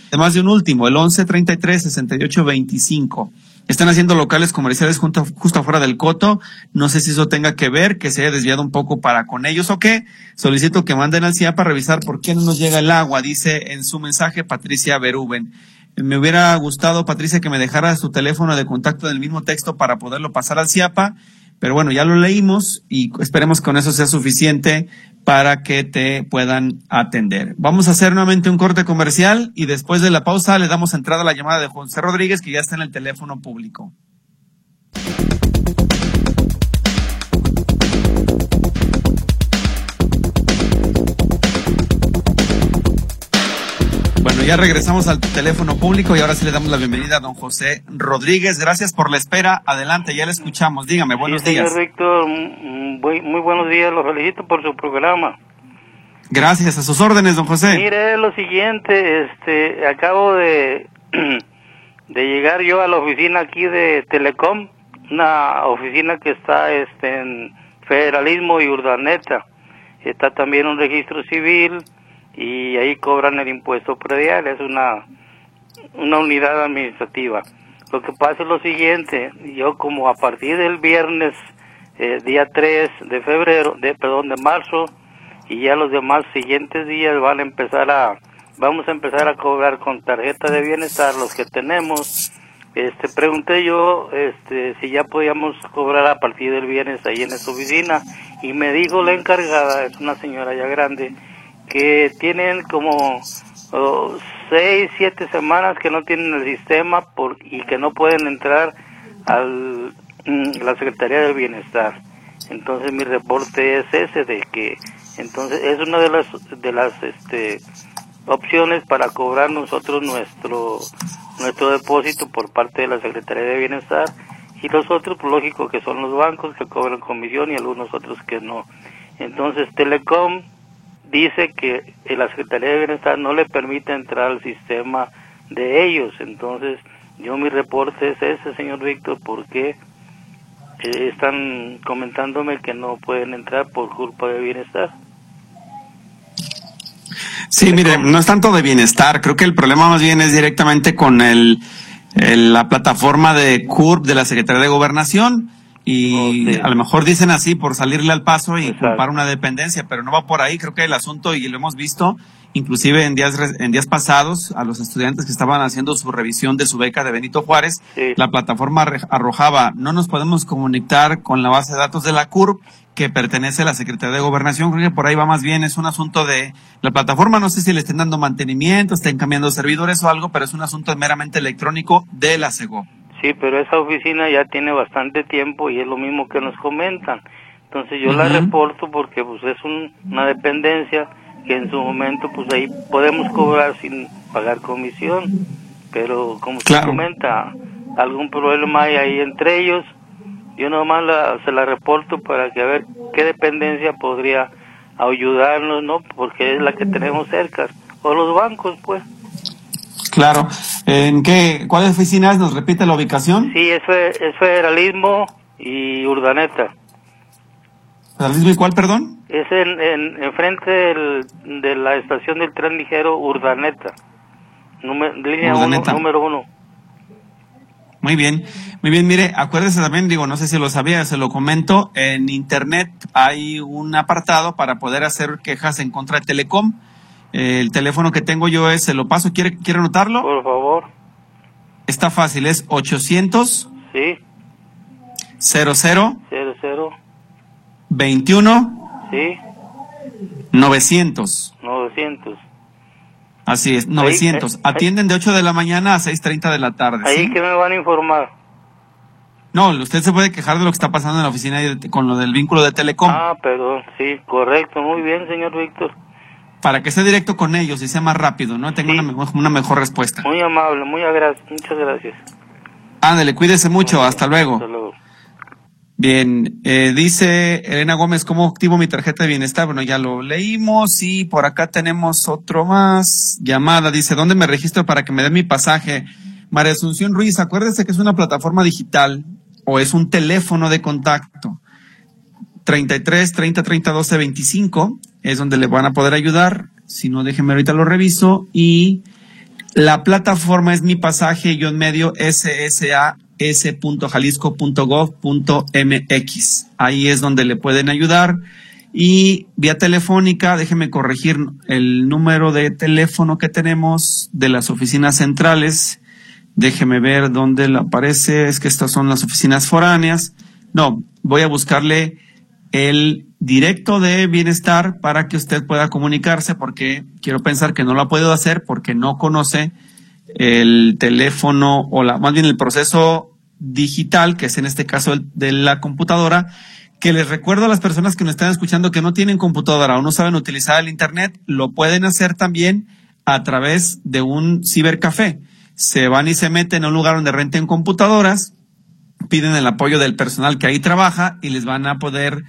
Además de un último, el 1133-6825. Están haciendo locales comerciales justo, justo afuera del coto. No sé si eso tenga que ver, que se haya desviado un poco para con ellos o qué. Solicito que manden al CIA para revisar por qué no nos llega el agua, dice en su mensaje Patricia Beruben. Me hubiera gustado, Patricia, que me dejara su teléfono de contacto del mismo texto para poderlo pasar al CIAPA, pero bueno, ya lo leímos y esperemos que con eso sea suficiente para que te puedan atender. Vamos a hacer nuevamente un corte comercial y después de la pausa le damos entrada a la llamada de José Rodríguez, que ya está en el teléfono público. Ya regresamos al teléfono público y ahora sí le damos la bienvenida a don José Rodríguez. Gracias por la espera. Adelante, ya le escuchamos. Dígame, buenos sí, días. Señor Víctor, muy, muy buenos días. Lo felicito por su programa. Gracias, a sus órdenes, don José. Mire, lo siguiente, este, acabo de, [CLEARS THROAT] de llegar yo a la oficina aquí de Telecom, una oficina que está este, en Federalismo y Urdaneta. Está también un registro civil y ahí cobran el impuesto predial, es una, una unidad administrativa. Lo que pasa es lo siguiente, yo como a partir del viernes, eh, día 3 de febrero, de, perdón, de marzo, y ya los demás siguientes días van a empezar a, vamos a empezar a cobrar con tarjeta de bienestar los que tenemos. Este, pregunté yo, este, si ya podíamos cobrar a partir del viernes ahí en esa oficina, y me dijo la encargada, es una señora ya grande, que tienen como oh, seis, siete semanas que no tienen el sistema por, y que no pueden entrar a mm, la Secretaría del Bienestar. Entonces mi reporte es ese de que entonces es una de las de las este opciones para cobrar nosotros nuestro nuestro depósito por parte de la Secretaría de Bienestar y los otros pues, lógico que son los bancos que cobran comisión y algunos otros que no. Entonces Telecom dice que la Secretaría de Bienestar no le permite entrar al sistema de ellos. Entonces, yo mi reporte es ese, señor Víctor, porque eh, están comentándome que no pueden entrar por culpa de bienestar. Sí, mire, no es tanto de bienestar, creo que el problema más bien es directamente con el, la plataforma de CURP de la Secretaría de Gobernación y a lo mejor dicen así por salirle al paso y culpar una dependencia, pero no va por ahí. Creo que el asunto, y lo hemos visto, inclusive en días, en días pasados, a los estudiantes que estaban haciendo su revisión de su beca de Benito Juárez, la plataforma arrojaba, no nos podemos comunicar con la base de datos de la CURP que pertenece a la Secretaría de Gobernación. Creo que por ahí va más bien, es un asunto de la plataforma, no sé si le estén dando mantenimiento, estén cambiando servidores o algo, pero es un asunto meramente electrónico de la SEGO. Sí, pero esa oficina ya tiene bastante tiempo y es lo mismo que nos comentan. Entonces yo la reporto porque pues es una dependencia que en su momento pues ahí podemos cobrar sin pagar comisión, pero como usted comenta, algún problema hay ahí entre ellos, yo nomás la, se la reporto para que a ver qué dependencia podría ayudarnos, ¿no? Porque es la que tenemos cerca, o los bancos pues. Claro. ¿En qué, cuáles oficinas? ¿Nos repite la ubicación? Sí, es, es Federalismo y Urdaneta. ¿Federalismo y cuál, perdón? Es en, en, frente de la estación del tren ligero Urdaneta. línea número uno. Muy bien, muy bien. Mire, acuérdese también, digo, no sé si lo sabía, se lo comento, en Internet hay un apartado para poder hacer quejas en contra de Telecom el teléfono que tengo yo es, se lo paso, ¿quiere, quiere anotarlo? Por favor. Está fácil, es 800. Sí. 00. 00. 21. Sí. 900. 900. Así es, 900. Eh, Atienden de 8 de la mañana a 6.30 de la tarde. Ahí que me van a informar. No, usted se puede quejar de lo que está pasando en la oficina con lo del vínculo de Telecom. Ah, perdón, sí, correcto, muy bien, señor Víctor para que sea directo con ellos y sea más rápido, ¿no? Tenga una, una, mejor respuesta. Muy amable, muy agradecido, muchas gracias. Ándale, cuídese mucho, hasta luego. Hasta luego. Bien, eh, dice Elena Gómez, ¿cómo activo mi tarjeta de bienestar? Bueno, ya lo leímos y por acá tenemos otro más. Llamada, dice, ¿dónde me registro para que me den mi pasaje? María Asunción Ruiz, acuérdese que es una plataforma digital o es un teléfono de contacto. 33 30 30 12 25 es donde le van a poder ayudar. Si no, déjenme ahorita lo reviso. Y la plataforma es mi pasaje yo en medio ssas.jalisco.gov.mx. Ahí es donde le pueden ayudar. Y vía telefónica, déjenme corregir el número de teléfono que tenemos de las oficinas centrales. Déjeme ver dónde aparece. Es que estas son las oficinas foráneas. No, voy a buscarle el directo de bienestar para que usted pueda comunicarse porque quiero pensar que no lo ha podido hacer porque no conoce el teléfono o la, más bien el proceso digital, que es en este caso el, de la computadora, que les recuerdo a las personas que nos están escuchando que no tienen computadora o no saben utilizar el Internet, lo pueden hacer también a través de un cibercafé. Se van y se meten a un lugar donde renten computadoras, piden el apoyo del personal que ahí trabaja y les van a poder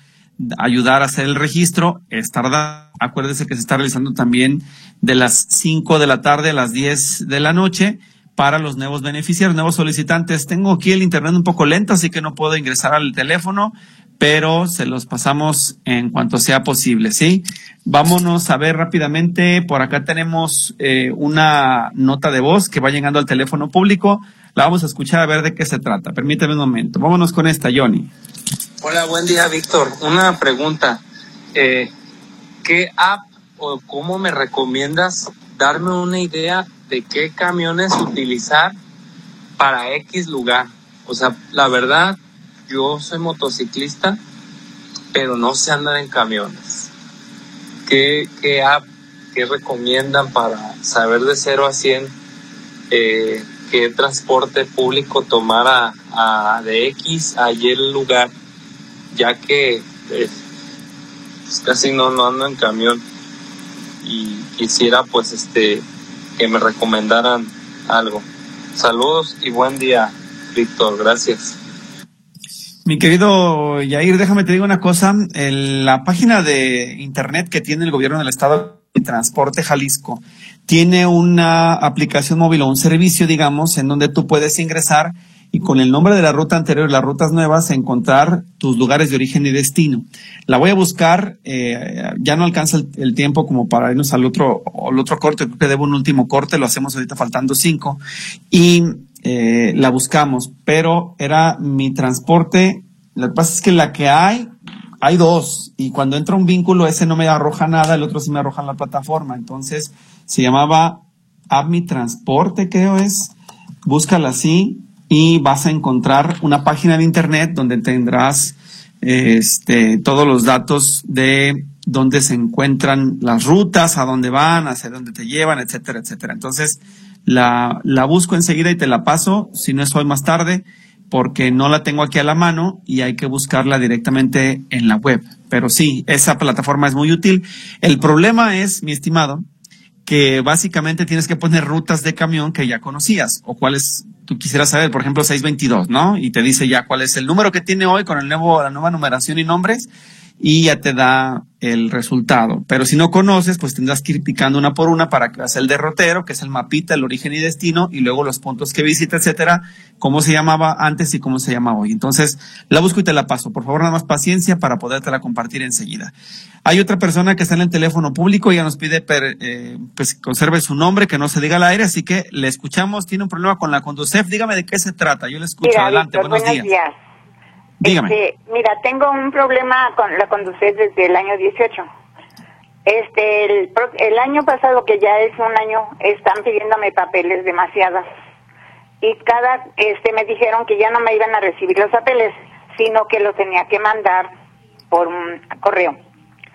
ayudar a hacer el registro. Es tardado. Acuérdese que se está realizando también de las 5 de la tarde a las 10 de la noche para los nuevos beneficiarios, nuevos solicitantes. Tengo aquí el internet un poco lento, así que no puedo ingresar al teléfono, pero se los pasamos en cuanto sea posible, ¿sí? Vámonos a ver rápidamente. Por acá tenemos eh, una nota de voz que va llegando al teléfono público. La vamos a escuchar a ver de qué se trata. Permítame un momento. Vámonos con esta, Johnny. Hola, buen día, Víctor. Una pregunta. Eh, ¿Qué app o cómo me recomiendas darme una idea de qué camiones utilizar para X lugar? O sea, la verdad, yo soy motociclista, pero no sé andar en camiones. ¿Qué, qué app, qué recomiendan para saber de 0 a 100 eh, qué transporte público tomar a, de X a Y lugar? ya que eh, pues casi no, no ando en camión y quisiera pues este que me recomendaran algo. Saludos y buen día, Víctor, gracias. Mi querido Yair, déjame te digo una cosa, la página de internet que tiene el gobierno del estado de Transporte Jalisco tiene una aplicación móvil o un servicio, digamos, en donde tú puedes ingresar y con el nombre de la ruta anterior y las rutas nuevas encontrar tus lugares de origen y destino. La voy a buscar, eh, ya no alcanza el, tiempo como para irnos al otro, al otro corte, creo que debo un último corte, lo hacemos ahorita faltando cinco, y eh, la buscamos, pero era mi transporte, lo que pasa es que la que hay, hay dos, y cuando entra un vínculo, ese no me arroja nada, el otro sí me arroja en la plataforma, entonces se llamaba App Mi Transporte, creo es, búscala así, y vas a encontrar una página de internet donde tendrás este, todos los datos de dónde se encuentran las rutas, a dónde van, hacia dónde te llevan, etcétera, etcétera. Entonces, la, la busco enseguida y te la paso, si no es hoy más tarde, porque no la tengo aquí a la mano y hay que buscarla directamente en la web. Pero sí, esa plataforma es muy útil. El problema es, mi estimado, que básicamente tienes que poner rutas de camión que ya conocías o cuáles tú quisieras saber, por ejemplo, 622, ¿no? Y te dice ya cuál es el número que tiene hoy con el nuevo, la nueva numeración y nombres y ya te da el resultado. Pero si no conoces, pues tendrás que ir picando una por una para que veas el derrotero, que es el mapita, el origen y destino, y luego los puntos que visita, etcétera, cómo se llamaba antes y cómo se llama hoy. Entonces, la busco y te la paso. Por favor, nada más paciencia para podértela compartir enseguida. Hay otra persona que está en el teléfono público, ella nos pide eh, pues conserve su nombre, que no se diga al aire, así que le escuchamos. Tiene un problema con la Conducef. Dígame de qué se trata. Yo le escucho. Adelante, buenos, días. Este, mira, tengo un problema con la conducir desde el año 18. Este, el, el año pasado, que ya es un año, están pidiéndome papeles demasiadas. Y cada, este, me dijeron que ya no me iban a recibir los papeles, sino que los tenía que mandar por un correo.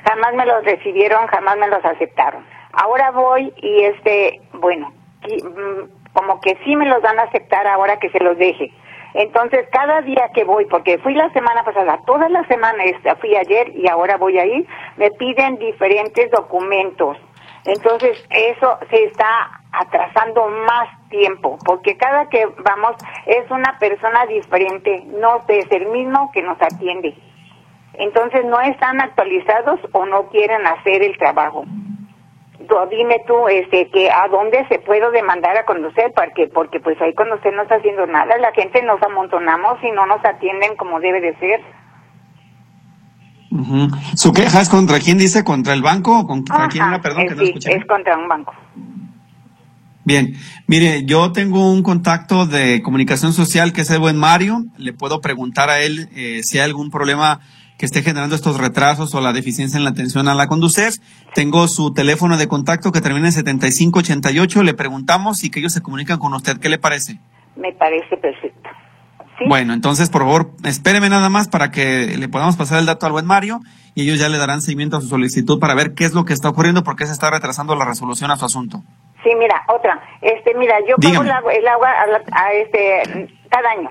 Jamás me los recibieron, jamás me los aceptaron. Ahora voy y este, bueno, mm, como que sí me los van a aceptar ahora que se los deje entonces, cada día que voy, porque fui la semana pasada, toda la semana, fui ayer y ahora voy a ir, me piden diferentes documentos. Entonces, eso se está atrasando más tiempo, porque cada que vamos es una persona diferente, no es el mismo que nos atiende. Entonces, no están actualizados o no quieren hacer el trabajo dime tú, este, que a dónde se puede demandar a conducir, porque, porque pues ahí usted no está haciendo nada, la gente nos amontonamos y no nos atienden como debe de ser. ¿Su queja es contra quién dice? ¿Contra el banco o contra quién? Perdón, que no escuché. es contra un banco. Bien, mire, yo tengo un contacto de comunicación social que es el buen Mario. Le puedo preguntar a él eh, si hay algún problema que esté generando estos retrasos o la deficiencia en la atención a la Conducef. Tengo su teléfono de contacto que termina en 7588. Le preguntamos y que ellos se comunican con usted. ¿Qué le parece? Me parece perfecto. Bueno, entonces, por favor, espéreme nada más para que le podamos pasar el dato al buen Mario y ellos ya le darán seguimiento a su solicitud para ver qué es lo que está ocurriendo, por qué se está retrasando la resolución a su asunto. Sí, mira, otra. Este, mira, yo pago el agua, a, este, cada año.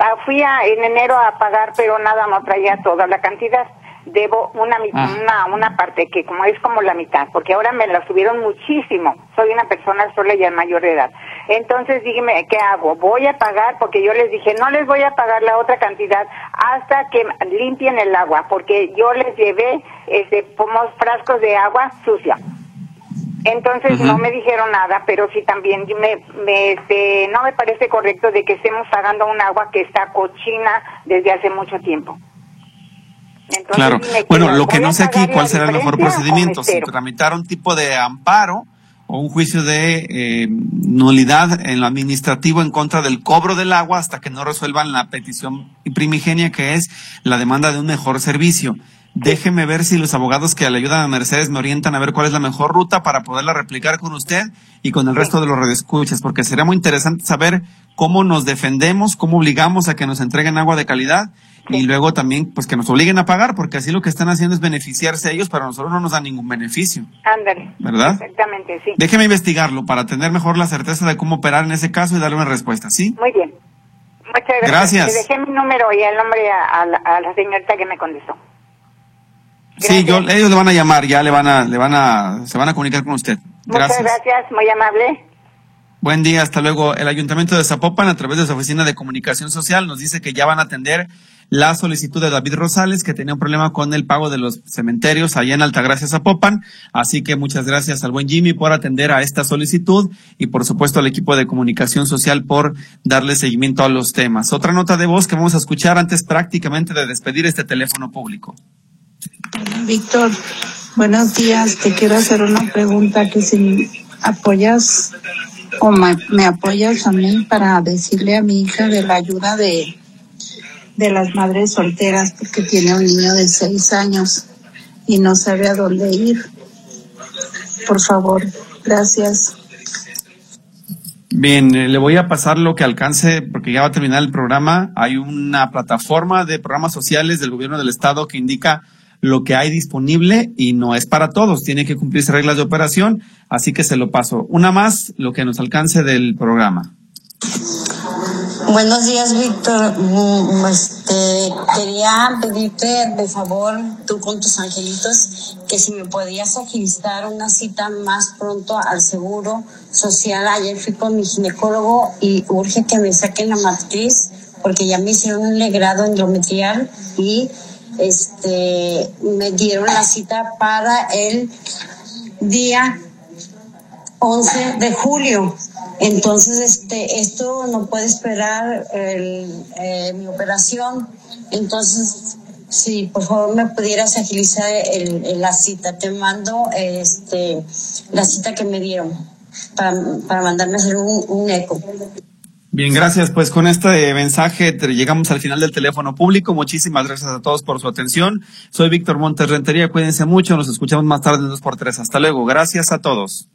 Ah, fui a, en enero a pagar, pero nada más traía toda la cantidad. debo una, Ah. una, una parte que como es como la mitad, porque ahora me la subieron muchísimo. Soy una persona sola y a mayor de edad. Entonces dígame, ¿qué hago? Voy a pagar, porque yo les dije, no les voy a pagar la otra cantidad hasta que limpien el agua, porque yo les llevé este, pomos frascos de agua sucia. Entonces no me dijeron nada, pero sí también me, me, este, no me parece correcto de que estemos pagando un agua que está cochina desde hace mucho tiempo. Entonces, Claro. Bueno, ¿qué, lo que no sé aquí, ¿cuál será el mejor procedimiento? Si tramitar un tipo de amparo o un juicio de eh, nulidad en lo administrativo en contra del cobro del agua hasta que no resuelvan la petición primigenia que es la demanda de un mejor servicio. Déjeme ver si los abogados que le ayudan a Mercedes me orientan a ver cuál es la mejor ruta para poderla replicar con usted y con el resto de los redescuchas, porque sería muy interesante saber cómo nos defendemos, cómo obligamos a que nos entreguen agua de calidad y luego también pues que nos obliguen a pagar, porque así lo que están haciendo es beneficiarse a ellos, pero a nosotros no nos da ningún beneficio. Ándale. ¿Verdad? Exactamente, sí. Déjeme investigarlo para tener mejor la certeza de cómo operar en ese caso y darle una respuesta, ¿sí? Muy bien. Muchas gracias. Gracias. Le dejé mi número y el nombre a, a la, a la señorita que me contestó. Sí, yo, ellos le van a llamar, ya le van a, le van a, se van a comunicar con usted. Muchas gracias, muy amable. Buen día, hasta luego. El Ayuntamiento de Zapopan, a través de su Oficina de Comunicación Social, nos dice que ya van a atender la solicitud de David Rosales, que tenía un problema con el pago de los cementerios allá en Altagracia, Zapopan. Así que muchas gracias al buen Jimmy por atender a esta solicitud y por supuesto al equipo de Comunicación Social por darle seguimiento a los temas. Otra nota de voz que vamos a escuchar antes prácticamente de despedir este teléfono público. Víctor, buenos días. Te quiero hacer una pregunta que si apoyas o me, apoyas a mí para decirle a mi hija de la ayuda de, de las madres solteras porque tiene un niño de seis años y no sabe a dónde ir. Por favor, gracias. Bien, eh, le voy a pasar lo que alcance porque ya va a terminar el programa. Hay una plataforma de programas sociales del gobierno del estado que indica lo que hay disponible y no es para todos, tiene que cumplirse reglas de operación, así que se lo paso. Una más, lo que nos alcance del programa. Buenos días, Víctor. Mm, Este, quería pedirte de favor, tú con tus angelitos, que si me podías agilizar una cita más pronto al seguro social. Ayer fui con mi ginecólogo y urge que me saquen la matriz porque ya me hicieron un legrado endometrial y este me dieron la cita para el día 11 de julio. Entonces, este, esto no puede esperar el, eh, mi operación. Entonces, si por favor me pudieras agilizar el, la cita, te mando este, la cita que me dieron para, para mandarme hacer un eco. Bien, gracias. Pues con este mensaje llegamos al final del teléfono público. Muchísimas gracias a todos por su atención. Soy Víctor Montes Rentería. Cuídense mucho. Nos escuchamos más tarde en 2x3. Hasta luego. Gracias a todos.